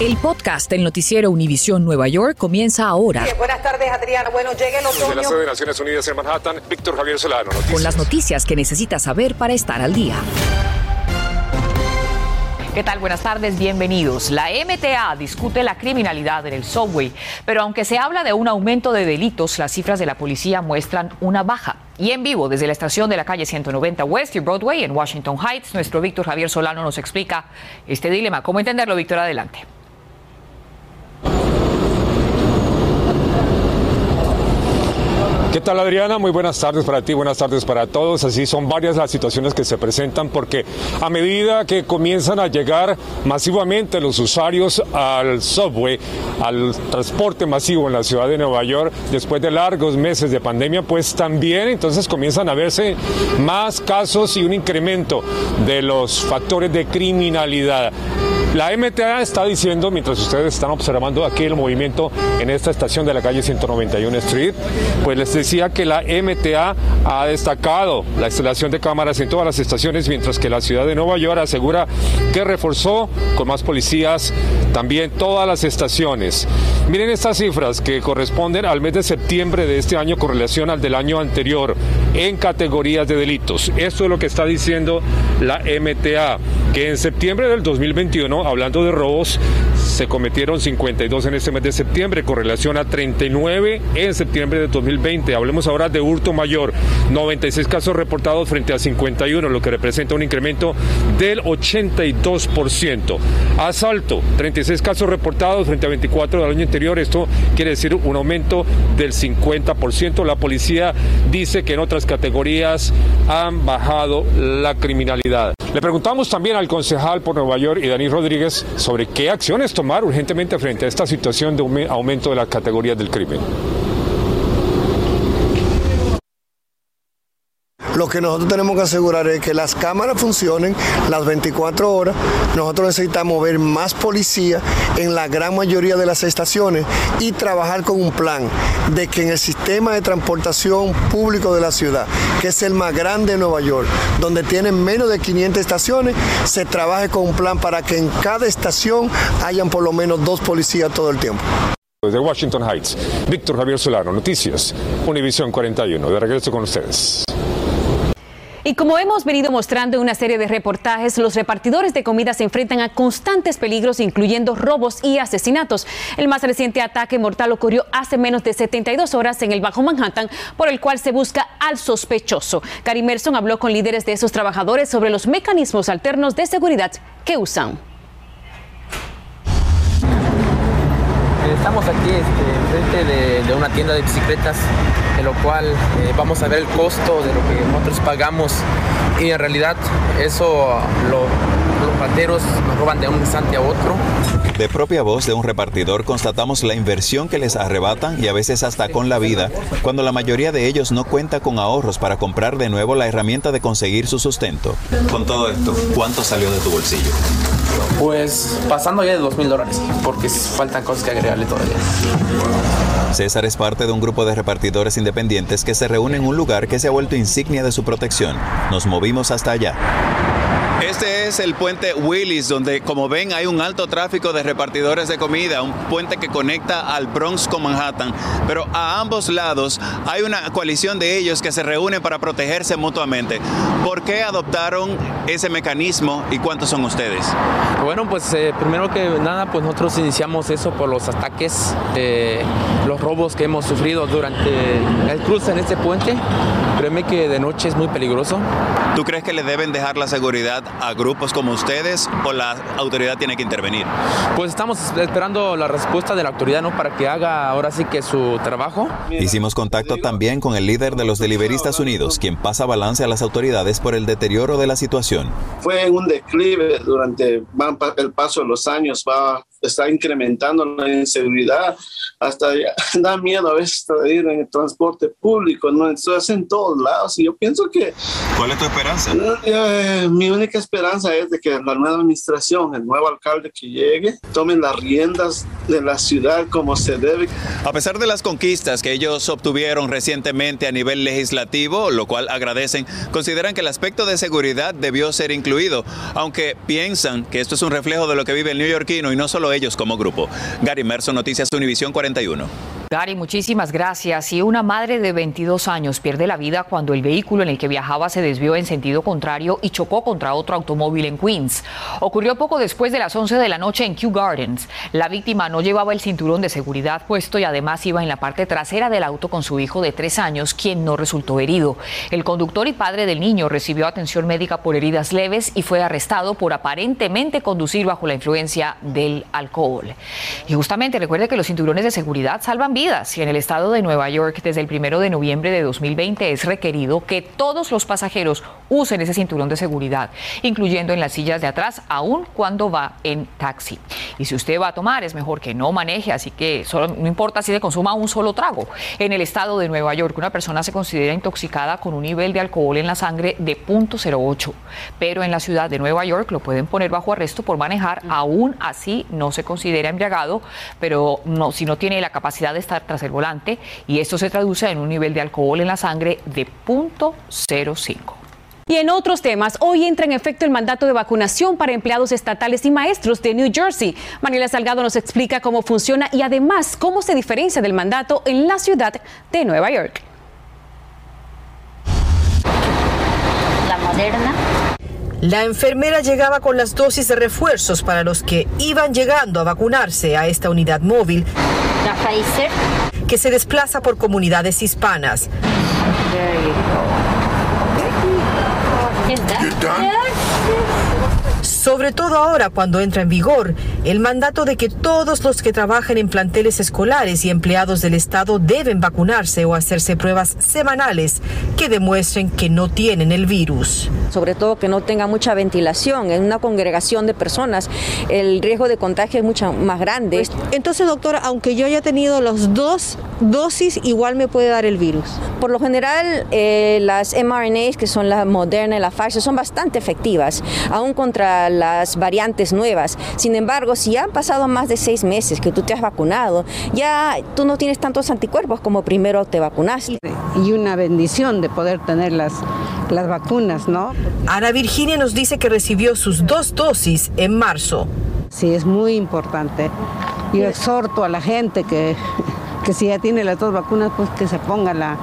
El podcast del noticiero Univisión Nueva York comienza ahora. buenas tardes, Adriana. Bueno, llega el otoño. Desde la sede de Naciones Unidas en Manhattan, Víctor Javier Solano. Noticias. Con las noticias que necesitas saber para estar al día. ¿Qué tal? Buenas tardes, bienvenidos. La MTA discute la criminalidad en el subway, pero aunque se habla de un aumento de delitos, las cifras de la policía muestran una baja. Y en vivo desde la estación de la calle 190 West y Broadway en Washington Heights, nuestro Víctor Javier Solano nos explica este dilema. ¿Cómo entenderlo, Víctor? Adelante. ¿Qué tal Adriana? Muy buenas tardes para ti, buenas tardes para todos. Así son varias las situaciones que se presentan porque a medida que comienzan a llegar masivamente los usuarios al subway, al transporte masivo en la ciudad de Nueva York, después de largos meses de pandemia, pues también entonces comienzan a verse más casos y un incremento de los factores de criminalidad. La MTA está diciendo, mientras ustedes están observando aquí el movimiento en esta estación de la calle 191 Street, pues les decía que la MTA ha destacado la instalación de cámaras en todas las estaciones, mientras que la ciudad de Nueva York asegura que reforzó con más policías también todas las estaciones. Miren estas cifras que corresponden al mes de septiembre de este año con relación al del año anterior en categorías de delitos. Esto es lo que está diciendo la MTA, que en septiembre del 2021 hablando de robos, se cometieron 52 en este mes de septiembre con relación a 39 en septiembre de 2020. Hablemos ahora de hurto mayor, 96 casos reportados frente a 51, lo que representa un incremento del 82%. Asalto, 36 casos reportados frente a 24 del año anterior, esto quiere decir un aumento del 50%. La policía dice que en otras categorías han bajado la criminalidad. Le preguntamos también al concejal por Nueva York y Dani Rodríguez sobre qué acciones tomar urgentemente frente a esta situación de aumento de las categorías del crimen. Lo que nosotros tenemos que asegurar es que las cámaras funcionen las 24 horas. Nosotros necesitamos ver más policía en la gran mayoría de las estaciones y trabajar con un plan de que en el sistema de transportación público de la ciudad, que es el más grande de Nueva York, donde tienen menos de 500 estaciones, se trabaje con un plan para que en cada estación hayan por lo menos dos policías todo el tiempo. Desde Washington Heights, Víctor Javier Solano, Noticias, Univisión 41. De regreso con ustedes. Y como hemos venido mostrando en una serie de reportajes, los repartidores de comida se enfrentan a constantes peligros, incluyendo robos y asesinatos. El más reciente ataque mortal ocurrió hace menos de 72 horas en el Bajo Manhattan, por el cual se busca al sospechoso. Gary Merson habló con líderes de esos trabajadores sobre los mecanismos alternos de seguridad que usan. Estamos aquí este, frente de, una tienda de bicicletas, en lo cual eh, vamos a ver el costo de lo que nosotros pagamos. Y en realidad eso los rateros nos roban de un instante a otro. De propia voz de un repartidor constatamos la inversión que les arrebatan y a veces hasta con la vida, cuando la mayoría de ellos no cuenta con ahorros para comprar de nuevo la herramienta de conseguir su sustento. Con todo esto, ¿cuánto salió de tu bolsillo? Pues pasando ya de dos mil dólares, porque faltan cosas que agregarle todavía. César es parte de un grupo de repartidores independientes que se reúne en un lugar que se ha vuelto insignia de su protección. Nos movimos hasta allá. Este es el puente Willis, donde como ven hay un alto tráfico de repartidores de comida, un puente que conecta al Bronx con Manhattan, pero a ambos lados hay una coalición de ellos que se reúnen para protegerse mutuamente. ¿Por qué adoptaron ese mecanismo y cuántos son ustedes? Bueno, pues eh, primero que nada, pues nosotros iniciamos eso por los ataques, eh, los robos que hemos sufrido durante el cruce en este puente. Créeme que de noche es muy peligroso. ¿Tú crees que le deben dejar la seguridad a grupos como ustedes o la autoridad tiene que intervenir? Pues estamos esperando la respuesta de la autoridad, ¿no? Para que haga ahora sí que su trabajo. Hicimos contacto también con el líder de los Deliveristas Unidos, quien pasa balance a las autoridades por el deterioro de la situación. Fue un declive durante el paso de los años, va está incrementando la inseguridad, hasta da miedo a veces ir en el transporte público, ¿no? Esto es en todos lados y yo pienso que... ¿Cuál es tu esperanza? Eh, mi única esperanza esperanza es de que la nueva administración, el nuevo alcalde que llegue, tomen las riendas de la ciudad como se debe. A pesar de las conquistas que ellos obtuvieron recientemente a nivel legislativo, lo cual agradecen, consideran que el aspecto de seguridad debió ser incluido, aunque piensan que esto es un reflejo de lo que vive el neoyorquino y no solo ellos como grupo. Gary Merson, Noticias Univisión 41. Gary, muchísimas gracias. Y una madre de 22 años pierde la vida cuando el vehículo en el que viajaba se desvió en sentido contrario y chocó contra otro automóvil en Queens. Ocurrió poco después de las 11 de la noche en Kew Gardens. La víctima no llevaba el cinturón de seguridad puesto y además iba en la parte trasera del auto con su hijo de tres años, quien no resultó herido. El conductor y padre del niño recibió atención médica por heridas leves y fue arrestado por aparentemente conducir bajo la influencia del alcohol. Y justamente recuerde que los cinturones de seguridad salvan vidas y en el estado de Nueva York desde el primero de noviembre de 2020 es requerido que todos los pasajeros usen ese cinturón de seguridad, incluyendo en las sillas de atrás, aun cuando va en taxi. Y si usted va a tomar, es mejor que no maneje, así que solo, no importa si le consuma un solo trago. En el estado de Nueva York, una persona se considera intoxicada con un nivel de alcohol en la sangre de 0.08, pero en la ciudad de Nueva York lo pueden poner bajo arresto por manejar, aún así no se considera embriagado, pero no, si no tiene la capacidad de estar tras el volante y esto se traduce en un nivel de alcohol en la sangre de 0.05. Y en otros temas, hoy entra en efecto el mandato de vacunación para empleados estatales y maestros de New Jersey. Mariela Salgado nos explica cómo funciona y además cómo se diferencia del mandato en la ciudad de Nueva York. La moderna la enfermera llegaba con las dosis de refuerzos para los que iban llegando a vacunarse a esta unidad móvil. La Pfizer. Que se desplaza por comunidades hispanas. Sobre todo ahora cuando entra en vigor el mandato de que todos los que trabajan en planteles escolares y empleados del Estado deben vacunarse o hacerse pruebas semanales que demuestren que no tienen el virus. Sobre todo que no tenga mucha ventilación, en una congregación de personas el riesgo de contagio es mucho más grande. Entonces, doctora, aunque yo haya tenido las dos dosis, igual me puede dar el virus. Por lo general, eh, las mRNAs, que son la Moderna y la Pfizer, son bastante efectivas, aún contra las variantes nuevas. Sin embargo, si ya han pasado más de seis meses que tú te has vacunado, ya tú no tienes tantos anticuerpos como primero te vacunaste. Y una bendición de poder tener las, las vacunas, ¿no? Ana Virginia nos dice que recibió sus dos dosis en marzo. Sí, es muy importante. Yo exhorto a la gente que, que si ya tiene las dos vacunas, pues que se ponga la,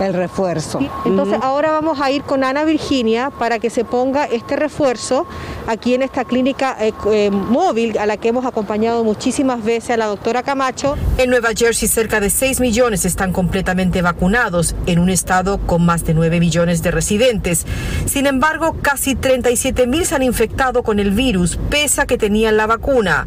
el refuerzo. Entonces ahora vamos a ir con Ana Virginia para que se ponga este refuerzo aquí en esta clínica eh, eh, móvil a la que hemos acompañado muchísimas veces a la doctora Camacho. En Nueva Jersey cerca de 6 millones están completamente vacunados en un estado con más de 9 millones de residentes. Sin embargo, casi 37 mil se han infectado con el virus pese a que tenían la vacuna.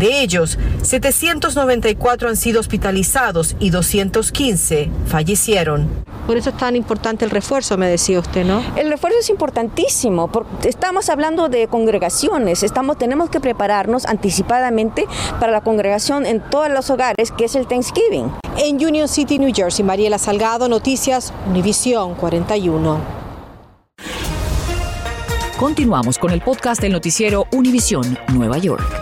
De ellos, 794 han sido hospitalizados y 215 fallecieron. Por eso es tan importante el refuerzo, me decía usted, ¿no? El refuerzo es importantísimo, porque estamos hablando de congregaciones, estamos, tenemos que prepararnos anticipadamente para la congregación en todos los hogares, que es el Thanksgiving. En Union City, New Jersey, Mariela Salgado, Noticias, Univisión 41. Continuamos con el podcast del noticiero Univisión Nueva York.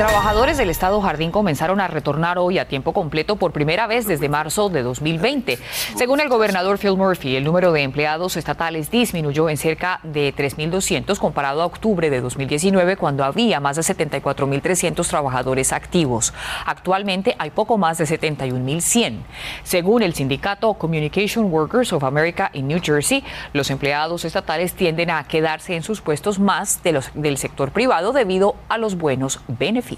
Trabajadores del Estado Jardín comenzaron a retornar hoy a tiempo completo por primera vez desde marzo de 2020. Según el gobernador Phil Murphy, el número de empleados estatales disminuyó en cerca de 3.200 comparado a octubre de 2019, cuando había más de 74.300 trabajadores activos. Actualmente hay poco más de 71.100. Según el sindicato Communication Workers of America en New Jersey, los empleados estatales tienden a quedarse en sus puestos más de los, del sector privado debido a los buenos beneficios.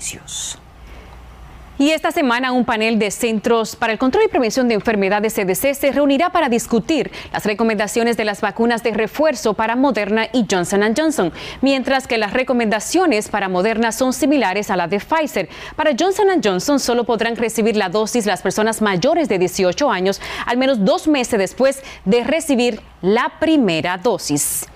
Y esta semana un panel de Centros para el Control y Prevención de Enfermedades CDC se reunirá para discutir las recomendaciones de las vacunas de refuerzo para Moderna y Johnson Johnson, mientras que las recomendaciones para Moderna son similares a las de Pfizer. Para Johnson Johnson solo podrán recibir la dosis las personas mayores de 18 años al menos dos meses después de recibir la primera dosis.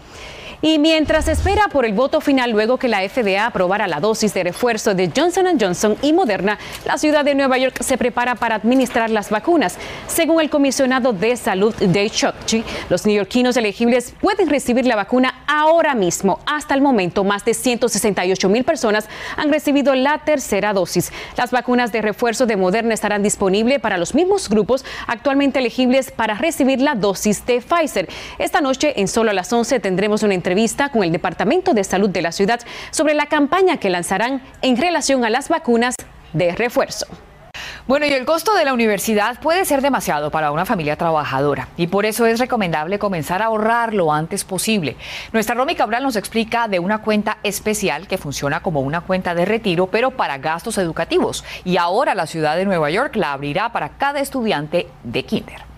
Y mientras espera por el voto final luego que la FDA aprobara la dosis de refuerzo de Johnson Johnson y Moderna, la ciudad de Nueva York se prepara para administrar las vacunas. Según el comisionado de salud Dave Chokchi, los neoyorquinos elegibles pueden recibir la vacuna ahora mismo. Hasta el momento, más de 168 mil personas han recibido la tercera dosis. Las vacunas de refuerzo de Moderna estarán disponibles para los mismos grupos actualmente elegibles para recibir la dosis de Pfizer. Esta noche, en solo a las 11, tendremos una entrevista con el Departamento de Salud de la ciudad sobre la campaña que lanzarán en relación a las vacunas de refuerzo. Bueno, y el costo de la universidad puede ser demasiado para una familia trabajadora y por eso es recomendable comenzar a ahorrar lo antes posible. Nuestra Romy Cabral nos explica de una cuenta especial que funciona como una cuenta de retiro, pero para gastos educativos. Y ahora la ciudad de Nueva York la abrirá para cada estudiante de kinder.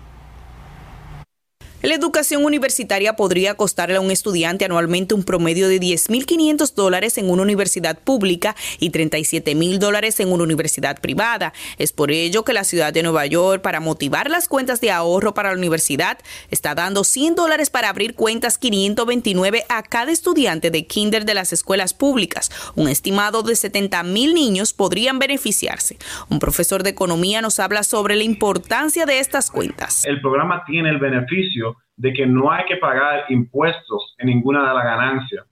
La educación universitaria podría costarle a un estudiante anualmente un promedio de 10.500 dólares en una universidad pública y 37.000 dólares en una universidad privada. Es por ello que la ciudad de Nueva York, para motivar las cuentas de ahorro para la universidad, está dando 100 dólares para abrir cuentas 529 a cada estudiante de kinder de las escuelas públicas. Un estimado de 70.000 niños podrían beneficiarse. Un profesor de economía nos habla sobre la importancia de estas cuentas. El programa tiene el beneficio de que no hay que pagar impuestos en ninguna de las ganancias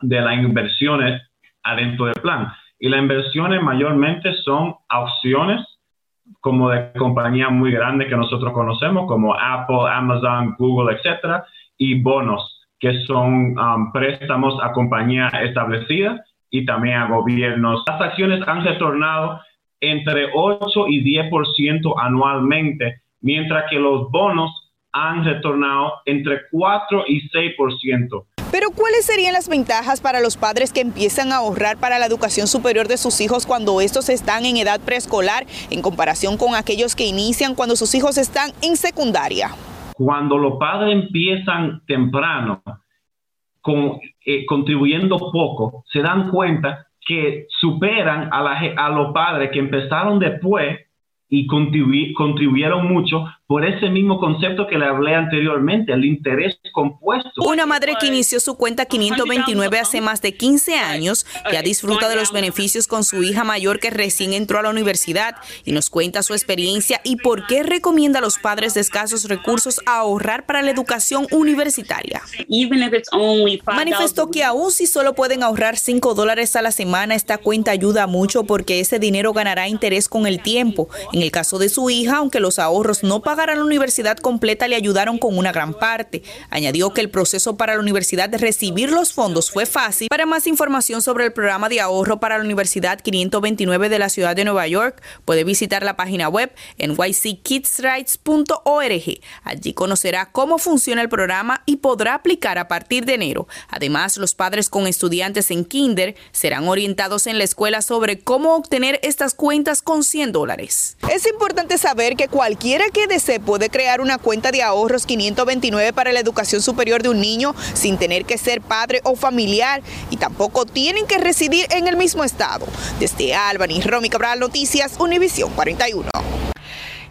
de las inversiones adentro del plan. Y las inversiones mayormente son opciones como de compañías muy grandes que nosotros conocemos, como Apple, Amazon, Google, etcétera, y bonos, que son um, préstamos a compañías establecidas y también a gobiernos. Las acciones han retornado entre 8 y 10% anualmente, mientras que los bonos han retornado entre 4 y 6%. Pero ¿cuáles serían las ventajas para los padres que empiezan a ahorrar para la educación superior de sus hijos cuando estos están en edad preescolar en comparación con aquellos que inician cuando sus hijos están en secundaria? Cuando los padres empiezan temprano, con, eh, contribuyendo poco, se dan cuenta que superan a, a los padres que empezaron después y contribuyeron mucho por ese mismo concepto que le hablé anteriormente, el interés compuesto. Una madre que inició su cuenta 529 hace más de 15 años ya disfruta de los beneficios con su hija mayor que recién entró a la universidad y nos cuenta su experiencia y por qué recomienda a los padres de escasos recursos ahorrar para la educación universitaria. Manifestó que aún si solo pueden ahorrar 5 dólares a la semana, esta cuenta ayuda mucho porque ese dinero ganará interés con el tiempo. En el caso de su hija, aunque los ahorros no pagaran la universidad completa, le ayudaron con una gran parte. Añadió que el proceso para la universidad de recibir los fondos fue fácil. Para más información sobre el programa de ahorro para la Universidad 529 de la ciudad de Nueva York, puede visitar la página web nyckidsrights.org. Allí conocerá cómo funciona el programa y podrá aplicar a partir de enero. Además, los padres con estudiantes en kinder serán orientados en la escuela sobre cómo obtener estas cuentas con 100 dólares. Es importante saber que cualquiera que desee puede crear una cuenta de ahorros 529 para la educación superior de un niño sin tener que ser padre o familiar y tampoco tienen que residir en el mismo estado. Desde Albany, Romy Cabral, Noticias, Univisión 41.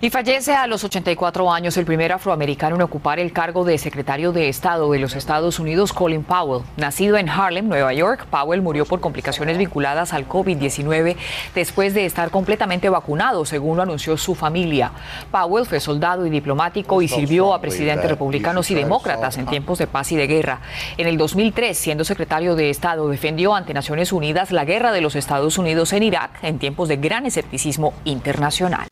Y fallece a los 84 años el primer afroamericano en ocupar el cargo de secretario de Estado de los Estados Unidos, Colin Powell. Nacido en Harlem, Nueva York, Powell murió por complicaciones vinculadas al COVID-19 después de estar completamente vacunado, según lo anunció su familia. Powell fue soldado y diplomático y sirvió a presidentes republicanos y demócratas en tiempos de paz y de guerra. En el 2003, siendo secretario de Estado, defendió ante Naciones Unidas la guerra de los Estados Unidos en Irak en tiempos de gran escepticismo internacional.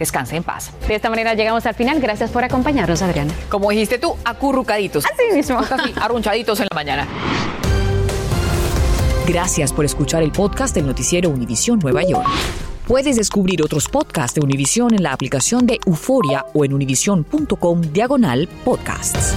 Descanse en paz. De esta manera llegamos al final. Gracias por acompañarnos, Adriana. Como dijiste tú, acurrucaditos. Así mismo. arrunchaditos en la mañana. Gracias por escuchar el podcast del noticiero Univisión Nueva York. Puedes descubrir otros podcasts de Univisión en la aplicación de Euforia o en univision.com diagonal podcasts.